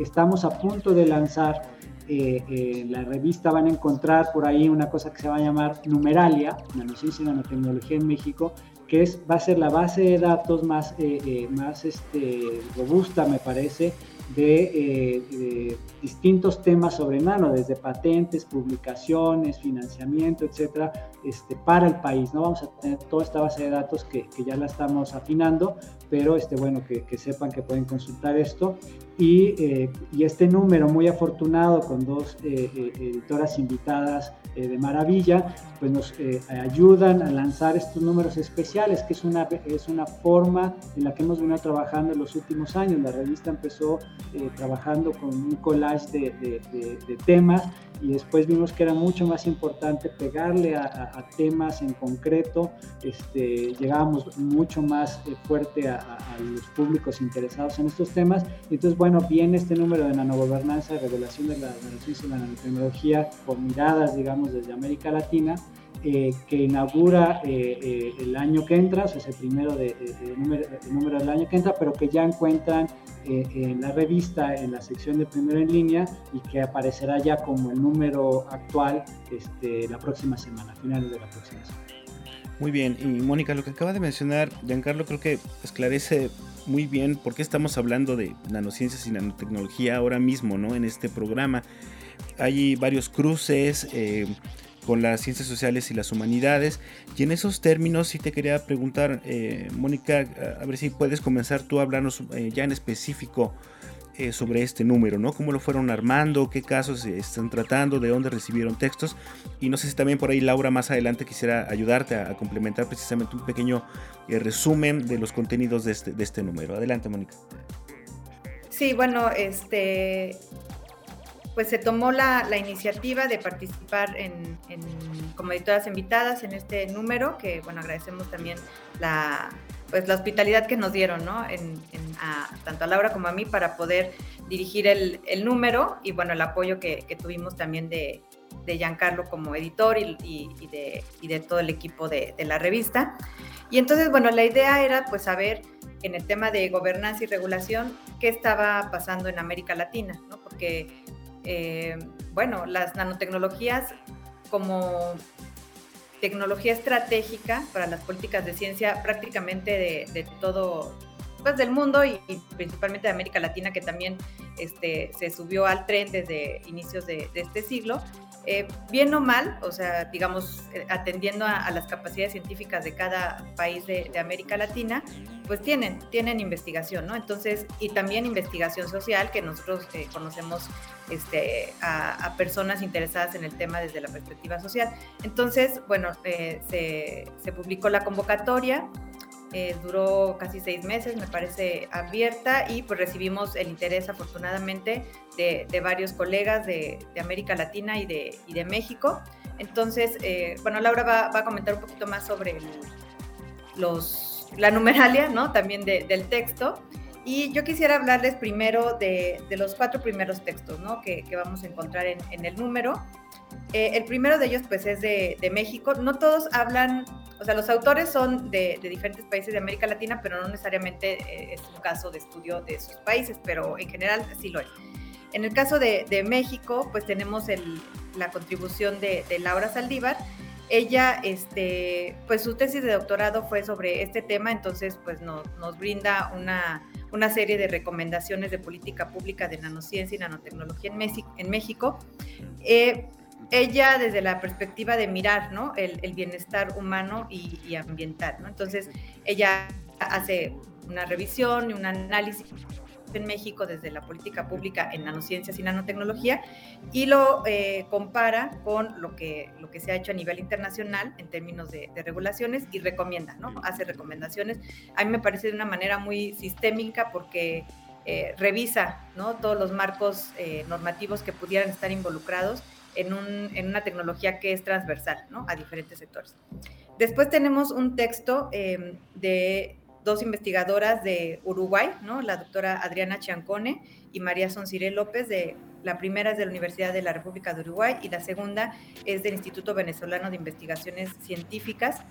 estamos a punto de lanzar en la revista van a encontrar por ahí una cosa que se va a llamar Numeralia, Nanociencia y Nanotecnología en México, que es, va a ser la base de datos más, eh, eh, más este, robusta, me parece, eh, de, distintos temas sobre nano, desde patentes, publicaciones, financiamiento, etcétera, este, para el país. No vamos a tener toda esta base de datos que, que ya la estamos afinando, pero este, bueno, que, que sepan que pueden consultar esto. Y, eh, y, este número muy afortunado con dos eh, editoras invitadas de maravilla, pues nos ayudan a lanzar estos números especiales, que es una, es una forma en la que hemos venido trabajando en los últimos años. La revista empezó eh, trabajando con un collage de, de, temas y después vimos que era mucho más importante pegarle a, temas en concreto, este, llegábamos mucho más eh, fuerte a, los públicos interesados en estos temas. Y entonces, bueno, viene este número de nanogobernanza, de revelación de la, de la nanotecnología con miradas, digamos, desde América Latina. Eh, que inaugura eh, eh, el año que entra, o sea, es el primero de, número, número, del año que entra, pero que ya encuentran en la revista, en la sección de primero en línea, y que aparecerá ya como el número actual este, la próxima semana, finales de la próxima semana. Muy bien, y Mónica, lo que acaba de mencionar Giancarlo creo que esclarece muy bien por qué estamos hablando de nanociencias y nanotecnología ahora mismo, ¿no? En este programa. Hay varios cruces eh, con las ciencias sociales y las humanidades. Y en esos términos sí te quería preguntar, eh, Mónica, a ver si puedes comenzar tú a hablarnos eh, ya en específico eh, sobre este número, ¿no? ¿Cómo lo fueron armando? ¿Qué casos están tratando? ¿De dónde recibieron textos? Y no sé si también por ahí Laura más adelante quisiera ayudarte a, complementar precisamente un pequeño eh, resumen de los contenidos de este, de este número. Adelante, Mónica. Sí, bueno, este, pues se tomó la, iniciativa de participar en, como editoras invitadas en este número, que bueno, agradecemos también la, pues la hospitalidad que nos dieron, ¿no? En, tanto a Laura como a mí para poder dirigir el, número y bueno, el apoyo que, tuvimos también de, de Giancarlo como editor y, de, de, todo el equipo de, la revista. Y entonces, bueno, la idea era pues saber en el tema de gobernanza y regulación qué estaba pasando en América Latina, ¿no? Porque, eh, bueno, las nanotecnologías como tecnología estratégica para las políticas de ciencia prácticamente de, todo, pues del mundo y, principalmente de América Latina, que también este, se subió al tren desde inicios de este siglo. Eh, bien o mal, o sea, digamos, eh, atendiendo a, las capacidades científicas de cada país de, América Latina, pues tienen, tienen investigación, ¿no? Entonces, y también investigación social, que nosotros eh, conocemos este, a, personas interesadas en el tema desde la perspectiva social. Entonces, bueno, se, se publicó la convocatoria, eh, duró casi seis meses, me parece abierta y pues recibimos el interés afortunadamente de, varios colegas de, América Latina y de, de México. Entonces, eh, bueno, Laura va, a comentar un poquito más sobre los, la numeralia, ¿no? También del texto. Y yo quisiera hablarles primero de, los cuatro primeros textos, ¿no? Que, vamos a encontrar en, el número. Eh, el primero de ellos, pues, es de, México. No todos hablan o sea, los autores son de, diferentes países de América Latina, pero no necesariamente eh, es un caso de estudio de sus países, pero en general sí lo es. En el caso de, México, pues tenemos la contribución de, Laura Saldívar. Ella, este, pues su tesis de doctorado fue sobre este tema, entonces pues nos brinda una, una serie de recomendaciones de política pública de nanociencia y nanotecnología en México. Eh, ella desde la perspectiva de mirar, ¿no? El, bienestar humano y, ambiental, ¿no? Entonces, ella hace una revisión y un análisis en México desde la política pública en nanociencias y nanotecnología y lo eh, compara con lo que, lo que se ha hecho a nivel internacional en términos de, regulaciones y recomienda, ¿no? Hace recomendaciones. A mí me parece de una manera muy sistémica porque eh, revisa, ¿no? Todos los marcos eh, normativos que pudieran estar involucrados en, un, en una tecnología que es transversal ¿no? a diferentes sectores. Después tenemos un texto em, de dos investigadoras de Uruguay, ¿no? la doctora Adriana Chiancone y María Sonciré López, de, la primera es de la Universidad de la República de Uruguay y la segunda es del Instituto Venezolano de Investigaciones Científicas.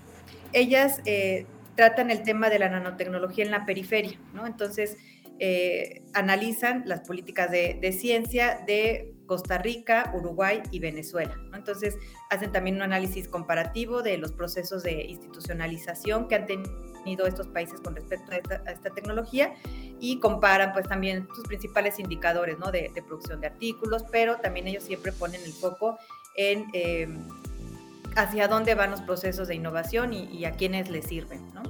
Ellas eh, tratan el tema de la nanotecnología en la periferia, ¿no? entonces eh, analizan las políticas de, de ciencia de Costa Rica, Uruguay y Venezuela. Entonces, hacen también un análisis comparativo de los procesos de institucionalización que han tenido estos países con respecto a esta, tecnología y comparan pues también sus principales indicadores ¿no? de, producción de artículos, pero también ellos siempre ponen el foco en em, hacia dónde van los procesos de innovación y, y a quiénes les sirven. ¿no?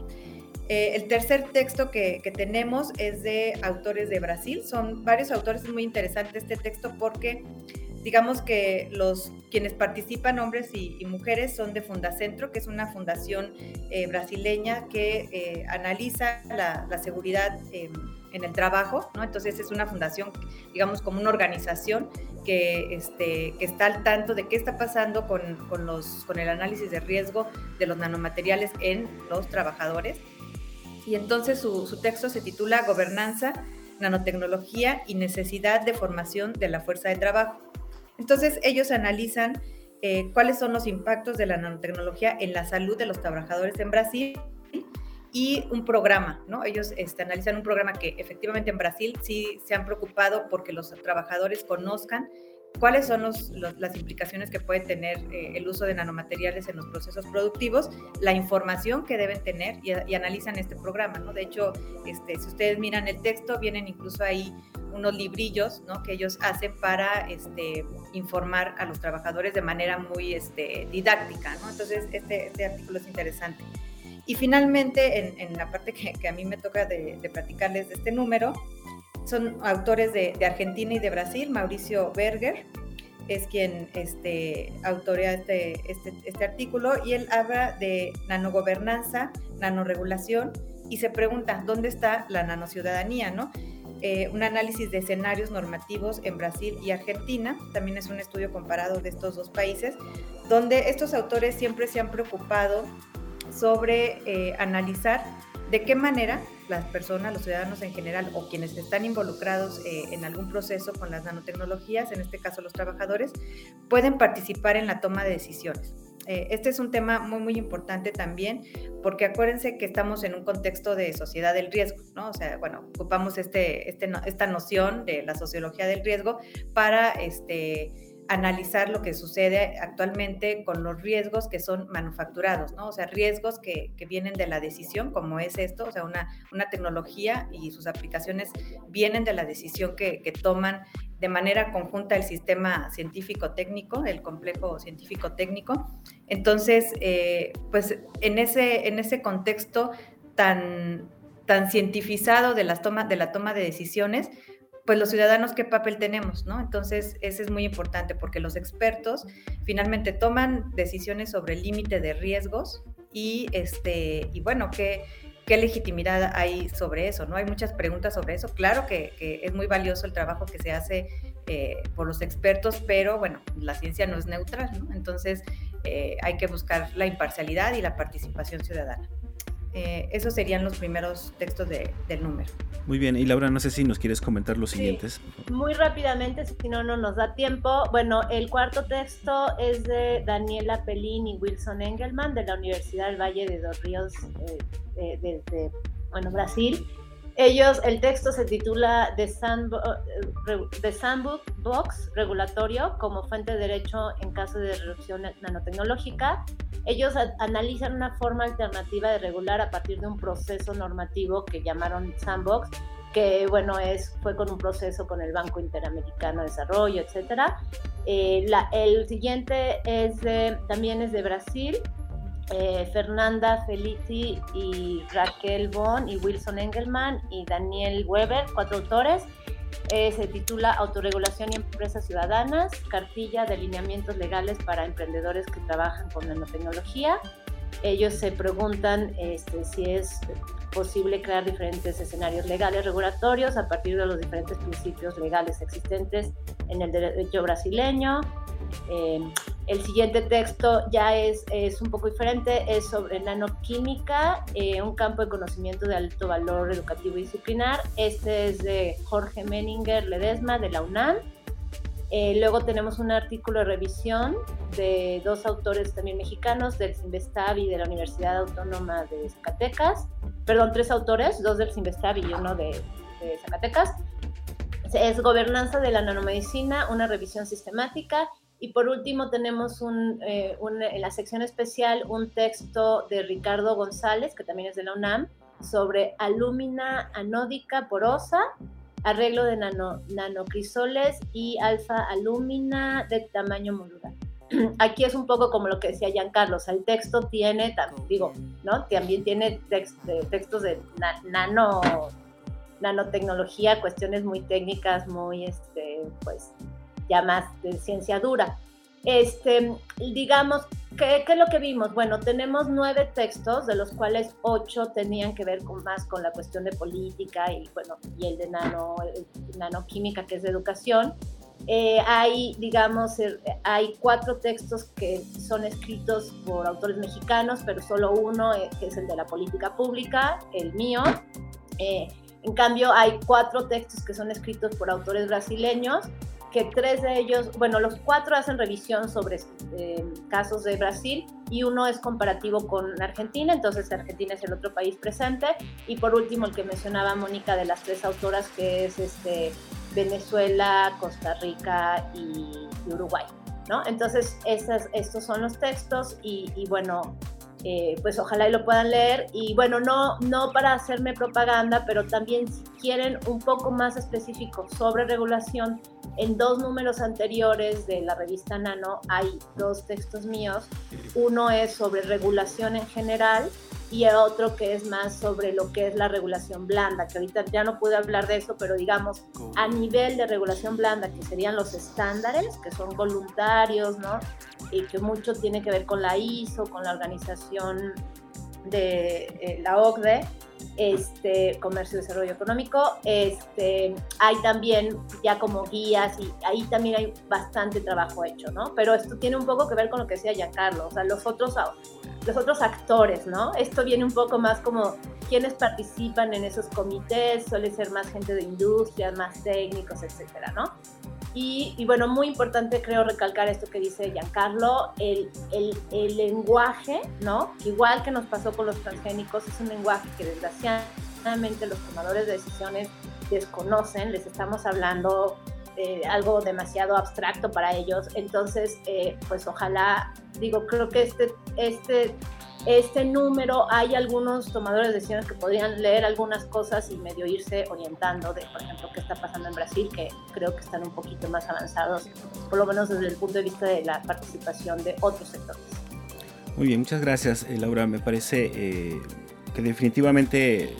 Eh, el tercer texto que, tenemos es de autores de Brasil. Son varios autores, es muy interesante este texto porque digamos que los quienes participan, hombres y, mujeres, son de Fundacentro, que es una fundación eh, brasileña que eh, analiza la, seguridad em, en el trabajo. Entonces es una fundación, digamos, como una organización que, este, está al tanto de qué está pasando con el análisis de riesgo de los nanomateriales en los trabajadores y entonces su, texto se titula Gobernanza, Nanotecnología y Necesidad de Formación de la Fuerza de Trabajo. Entonces ellos analizan eh, cuáles son los impactos de la nanotecnología en la salud de los trabajadores en Brasil y un programa, ¿no? Ellos este, analizan un programa que efectivamente en Brasil sí se han preocupado porque los trabajadores conozcan cuáles son las implicaciones que puede tener eh, el uso de nanomateriales en los procesos productivos, la información que deben tener y, analizan este programa, ¿no? De hecho, este, si ustedes miran el texto, vienen incluso ahí unos librillos, ¿no? Que ellos hacen para este, informar a los trabajadores de manera muy este, didáctica, ¿no? Entonces, este, este artículo es interesante. Y finalmente, en, la parte que, a mí me toca de, de platicarles de este número, son autores de, Argentina y de Brasil, Mauricio Berger es quien este, autorea este, este, este, artículo y él habla de nanogobernanza, nanoregulación y se pregunta, ¿dónde está la nanociudadanía? ¿no? Eh, un análisis de escenarios normativos en Brasil y Argentina, también es un estudio comparado de estos dos países, donde estos autores siempre se han preocupado sobre eh, analizar de qué manera las personas, los ciudadanos en general o quienes están involucrados eh, en algún proceso con las nanotecnologías, en este caso los trabajadores, pueden participar en la toma de decisiones. Eh, este es un tema muy, muy importante también, porque acuérdense que estamos en un contexto de sociedad del riesgo, ¿no? O sea, bueno, ocupamos este, este, esta noción de la sociología del riesgo para este, analizar lo que sucede actualmente con los riesgos que son manufacturados, ¿no? O sea, riesgos que, vienen de la decisión, como es esto, o sea, una, una tecnología y sus aplicaciones vienen de la decisión que, toman de manera conjunta el sistema científico-técnico, el complejo científico-técnico. Entonces, eh, pues en ese, en ese contexto tan, tan cientifizado de, las toma, de la toma de decisiones, pues los ciudadanos qué papel tenemos, ¿no? Entonces, ese es muy importante porque los expertos finalmente toman decisiones sobre el límite de riesgos y, este, y bueno, ¿qué, qué legitimidad hay sobre eso, ¿no? Hay muchas preguntas sobre eso. Claro que, es muy valioso el trabajo que se hace eh, por los expertos, pero bueno, la ciencia no es neutral, ¿no? Entonces, eh, hay que buscar la imparcialidad y la participación ciudadana. Eh, esos serían los primeros textos del número. Muy bien, y Laura, no sé si nos quieres comentar los siguientes. Muy rápidamente, si no, no nos da tiempo. Bueno, el cuarto texto es de Daniela Pelín y Wilson Engelman de la Universidad del Valle de Dos Ríos, eh, de, bueno, Brasil. Ellos, el texto se titula The, Sandbox Regulatorio como fuente de derecho en caso de reducción nanotecnológica. Ellos analizan una forma alternativa de regular a partir de un proceso normativo que llamaron Sandbox, que bueno, es, fue con un proceso con el Banco Interamericano de Desarrollo, etc. Eh, el siguiente es de, también es de Brasil, eh, Fernanda Felici y Raquel Bon y Wilson Engelman y Daniel Weber, cuatro autores. Eh, se titula Autorregulación y Empresas Ciudadanas, cartilla de lineamientos legales para emprendedores que trabajan con nanotecnología. Ellos se preguntan este, si es posible crear diferentes escenarios legales regulatorios a partir de los diferentes principios legales existentes en el derecho brasileño. Eh, el siguiente texto ya es, es un poco diferente, es sobre nanoquímica, eh, un campo de conocimiento de alto valor educativo y disciplinar. Este es de Jorge Menninger Ledesma de la UNAM. Eh, luego tenemos un artículo de revisión de dos autores también mexicanos, del CIMBESTAB y de la Universidad Autónoma de Zacatecas. Perdón, tres autores, dos del CIMBESTAB y uno de, de Zacatecas. Es Gobernanza de la Nanomedicina, una revisión sistemática y por último tenemos eh, un, en la sección especial un texto de Ricardo González, que también es de la UNAM, sobre alúmina anódica porosa, arreglo de nano, nanocrisoles y alfa alúmina de tamaño modular. [CLEARS THROAT] Aquí es un poco como lo que decía Giancarlo, el texto tiene, digo, ¿no? También tiene textos de nano, nanotecnología, cuestiones muy técnicas, muy, este, pues, ya más de ciencia dura. Este, digamos, ¿qué, ¿qué, es lo que vimos? Bueno, tenemos nueve textos, de los cuales ocho tenían que ver con, más con la cuestión de política y, bueno, y el de nano, nanoquímica, que es de educación. Eh, hay, digamos, er, hay cuatro textos que son escritos por autores mexicanos, pero solo uno, eh, que es el de la política pública, el mío. Eh, en cambio, hay cuatro textos que son escritos por autores brasileños que tres de ellos, bueno, los cuatro hacen revisión sobre eh, casos de Brasil y uno es comparativo con Argentina, entonces Argentina es el otro país presente. Y por último, el que mencionaba Mónica de las tres autoras, que es este, Venezuela, Costa Rica y, Uruguay. ¿no? Entonces, estos son los textos y, bueno, eh, pues ojalá y lo puedan leer. Y bueno, no, no para hacerme propaganda, pero también si quieren un poco más específico sobre regulación, en dos números anteriores de la revista Nano hay dos textos míos. Uno es sobre regulación en general y el otro que es más sobre lo que es la regulación blanda, que ahorita ya no pude hablar de eso, pero digamos a nivel de regulación blanda, que serían los estándares, que son voluntarios, ¿no? Y que mucho tiene que ver con la ISO, con la organización de eh, la OCDE, este, Comercio y Desarrollo Económico. Este, hay también ya como guías y ahí también hay bastante trabajo hecho, ¿no? Pero esto tiene un poco que ver con lo que decía Giancarlo, o sea, los otros, los otros actores, ¿no? Esto viene un poco más como quienes participan en esos comités, suele ser más gente de industria, más técnicos, etcétera, ¿no? Y, bueno, muy importante creo recalcar esto que dice Giancarlo, el, el, el, lenguaje, ¿no? Igual que nos pasó con los transgénicos, es un lenguaje que desgraciadamente los tomadores de decisiones desconocen, les estamos hablando de algo demasiado abstracto para ellos, entonces, eh, pues ojalá, digo, creo que este, este este número, hay algunos tomadores de decisiones que podrían leer algunas cosas y medio irse orientando de, por ejemplo, qué está pasando en Brasil, que creo que están un poquito más avanzados, por lo menos desde el punto de vista de la participación de otros sectores. Muy bien, muchas gracias, eh, Laura. Me parece eh, que definitivamente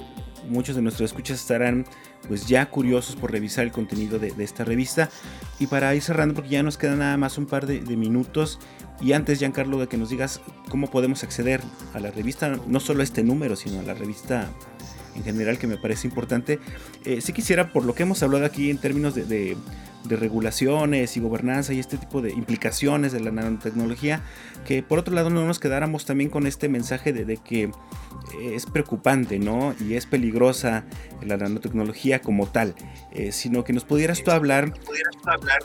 muchos de nuestros escuchas estarán pues ya curiosos por revisar el contenido de, esta revista. Y para ir cerrando, porque ya nos quedan nada más un par de, de, minutos, y antes, Giancarlo, de que nos digas cómo podemos acceder a la revista, no solo a este número, sino a la revista en general, que me parece importante, eh, sí quisiera, por lo que hemos hablado aquí en términos de, regulaciones y gobernanza y este tipo de implicaciones de la nanotecnología, que por otro lado no nos quedáramos también con este mensaje de, que es preocupante, ¿no? Y es peligrosa la nanotecnología como tal, eh, sino que nos pudieras tú hablar,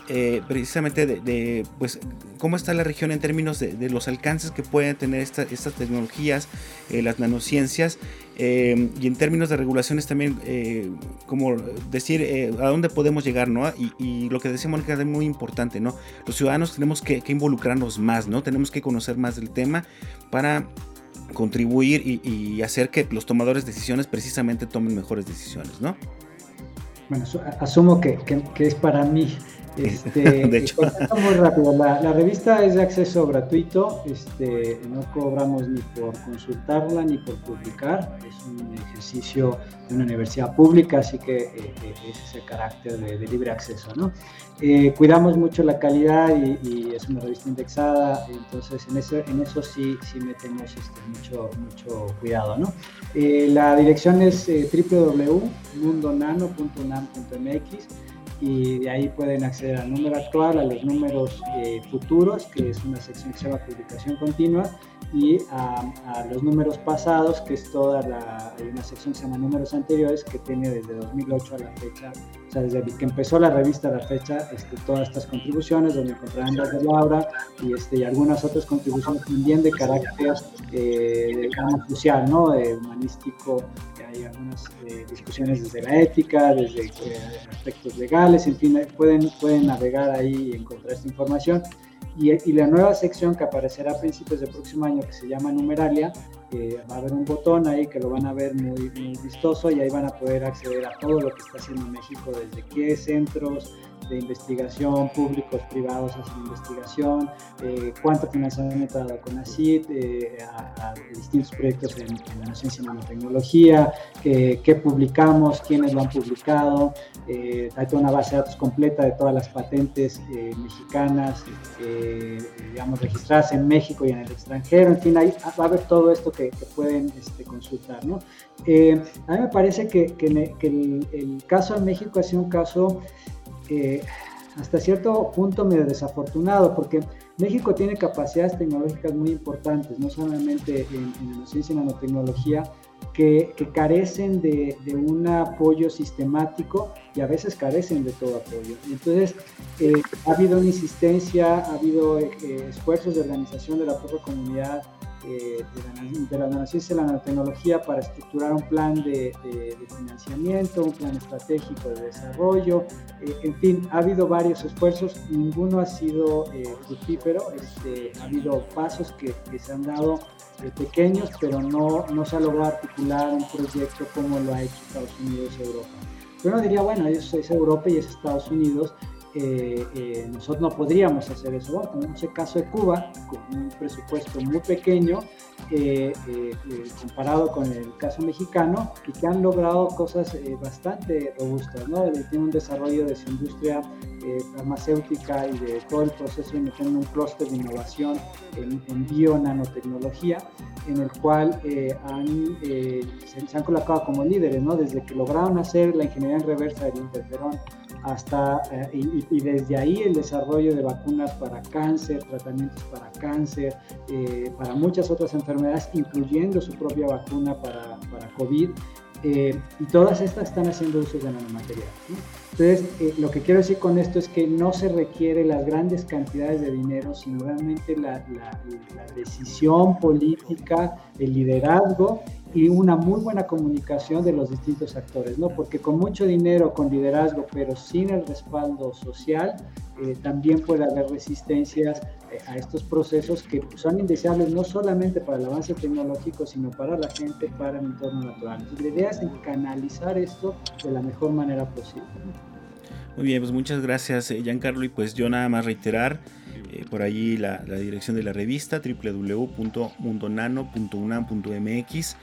eh, precisamente de, pues, cómo está la región en términos de, los alcances que pueden tener estas tecnologías, eh, las nanociencias, y en términos de regulaciones también, como decir a dónde podemos llegar, ¿no? Y, lo que decía Mónica es muy importante, ¿no? Los ciudadanos tenemos que, que involucrarnos más, ¿no? Tenemos que conocer más del tema para contribuir y, hacer que los tomadores de decisiones precisamente tomen mejores decisiones, ¿no? Bueno, asumo que, que es para mí este, [LAUGHS] de hecho. Muy rápido. La, revista es de acceso gratuito. Este, no cobramos ni por consultarla ni por publicar. Es un ejercicio de una universidad pública, así que eh, eh, es ese carácter de, libre acceso. ¿no? Eh, cuidamos mucho la calidad y, es una revista indexada, entonces en eso, en eso sí, sí metemos este, mucho, mucho cuidado. ¿no? la dirección es www.mundonano.unam.mx y de ahí pueden acceder al número actual, a los números eh, futuros, que es una sección que se llama publicación continua, y a, los números pasados, que es toda la, hay una sección que se llama números anteriores, que tiene desde 2008 a la fecha, o sea, desde que empezó la revista a la fecha, este, todas estas contribuciones, donde encontrarán las de Laura y, este, y algunas otras contribuciones también de carácter, eh, social, ¿no? Humanístico, hay algunas eh, discusiones desde la ética, desde eh, aspectos legales, en fin, pueden, pueden navegar ahí y encontrar esta información. Y, y, la nueva sección que aparecerá a principios del próximo año, que se llama Numeralia, va a haber un botón ahí que lo van a ver muy, muy vistoso y ahí van a poder acceder a todo lo que está haciendo México, desde qué centros, de investigación, públicos, privados hacen investigación, eh, cuánto financiamiento ha dado con eh, a, a, distintos proyectos en, en la ciencia y nanotecnología, eh, qué publicamos, quiénes lo han publicado, eh, hay toda una base de datos completa de todas las patentes mexicanas, digamos, registradas en México y en el extranjero, en fin, ahí va a haber todo esto que, pueden este, consultar, ¿no? a mí me parece que, que, el, el, caso en México ha sido un caso hasta cierto punto medio desafortunado, porque México tiene capacidades tecnológicas muy importantes, no solamente en, en ciencia y nanotecnología, que, carecen de, de, un apoyo sistemático y a veces carecen de todo apoyo. Entonces, eh, ha habido una insistencia, ha habido eh, esfuerzos de organización de la propia comunidad de, la, nanociencia y la nanotecnología para estructurar un plan de, financiamiento, un plan estratégico de desarrollo. en fin, ha habido varios esfuerzos, ninguno ha sido fructífero, este, ha habido pasos que, que se han dado pequeños, pero no, no se ha logrado articular un proyecto como lo ha hecho Estados Unidos y Europa. Yo no diría, bueno, eso es Europa y es Estados Unidos, eh, eh, nosotros no podríamos hacer eso. Bueno, tenemos el caso de Cuba, con un presupuesto muy pequeño eh, comparado con el caso mexicano, y que han logrado cosas bastante robustas. ¿no? Tiene un desarrollo de su industria farmacéutica y de todo el proceso, y tienen un clúster de innovación en, en bio-nanotecnología, en el cual han, se, han colocado como líderes, ¿no? desde que lograron hacer la ingeniería en reversa del interferón hasta, eh, y, desde ahí el desarrollo de vacunas para cáncer, tratamientos para cáncer, eh, para muchas otras enfermedades, incluyendo su propia vacuna para, para COVID. Eh, y todas estas están haciendo uso de nanomaterial. Entonces, lo que quiero decir con esto es que no se requiere las grandes cantidades de dinero, sino realmente la, la, la decisión política, el liderazgo y una muy buena comunicación de los distintos actores, ¿no? Porque con mucho dinero, con liderazgo, pero sin el respaldo social, eh, también puede haber resistencias eh, a estos procesos que son indeseables no solamente para el avance tecnológico, sino para la gente, para el entorno natural. Entonces, la idea es canalizar esto de la mejor manera posible. Muy bien, pues muchas gracias, eh, Giancarlo, y pues yo nada más reiterar eh, por allí la, dirección de la revista www.mundonano.unam.mx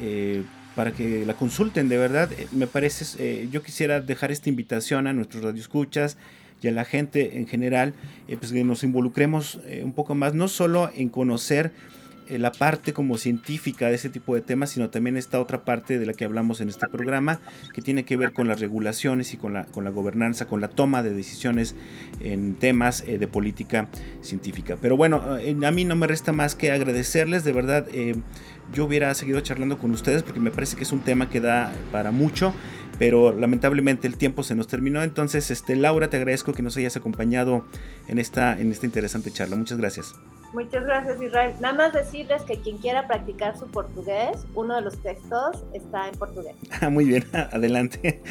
eh, para que la consulten de verdad eh, me parece yo quisiera dejar esta invitación a nuestros radioescuchas y a la gente en general pues que nos involucremos un poco más no solo en conocer la parte como científica de ese tipo de temas, sino también esta otra parte de la que hablamos en este programa, que tiene que ver con las regulaciones y con la, con la gobernanza, con la toma de decisiones en temas eh, de política científica. Pero bueno, eh, a mí no me resta más que agradecerles, de verdad, yo hubiera seguido charlando con ustedes porque me parece que es un tema que da para mucho pero lamentablemente el tiempo se nos terminó. Entonces, este, Laura, te agradezco que nos hayas acompañado en esta, en esta interesante charla. Muchas gracias. Muchas gracias, Israel. Nada más decirles que quien quiera practicar su portugués, uno de los textos está en portugués. [LAUGHS] Ah, muy bien, [LAUGHS] adelante.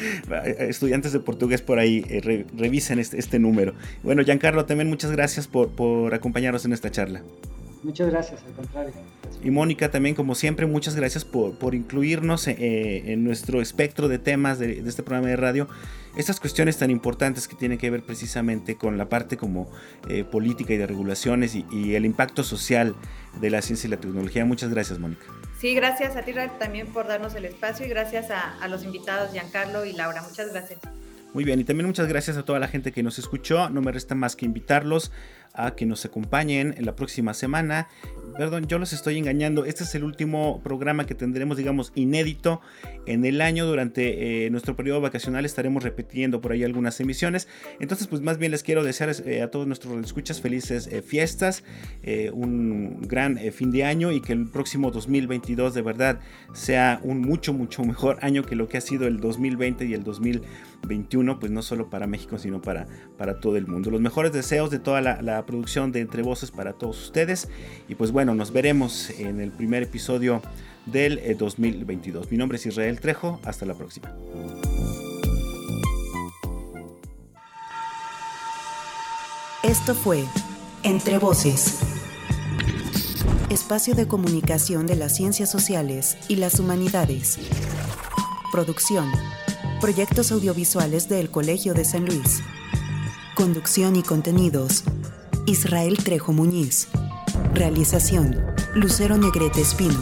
Estudiantes de portugués por ahí, eh, revisen este, este, número. Bueno, Giancarlo, también muchas gracias por, por acompañarnos en esta charla. Muchas gracias, al contrario. Y Mónica, también como siempre, muchas gracias por, por incluirnos eh, en nuestro espectro de temas de, de, este programa de radio. Estas cuestiones tan importantes que tienen que ver precisamente con la parte como eh, política y de regulaciones y, el impacto social de la ciencia y la tecnología. Muchas gracias, Mónica. Sí, gracias a ti, también por darnos el espacio y gracias a, a los invitados, Giancarlo y Laura. Muchas gracias. Muy bien, y también muchas gracias a toda la gente que nos escuchó. No me resta más que invitarlos a que nos acompañen en la próxima semana. Perdón, yo los estoy engañando. Este es el último programa que tendremos, digamos, inédito en el año. Durante eh, nuestro periodo vacacional estaremos repitiendo por ahí algunas emisiones. Entonces, pues más bien les quiero desear eh, a todos nuestros escuchas felices eh, fiestas, un gran fin de año y que el próximo 2022 de verdad sea un mucho, mucho mejor año que lo que ha sido el 2020 y el 2021, pues no solo para México, sino para, para todo el mundo. Los mejores deseos de toda la, la producción de Entre Voces para todos ustedes. Y pues bueno, nos veremos en el primer episodio del 2022. Eh, Mi nombre es Israel Trejo. Hasta la próxima. Esto fue Entre Voces. Espacio de comunicación de las ciencias sociales y las humanidades. Producción. Proyectos audiovisuales del Colegio de San Luis. Conducción y contenidos. Israel Trejo Muñiz. Realización, Lucero Negrete Espino.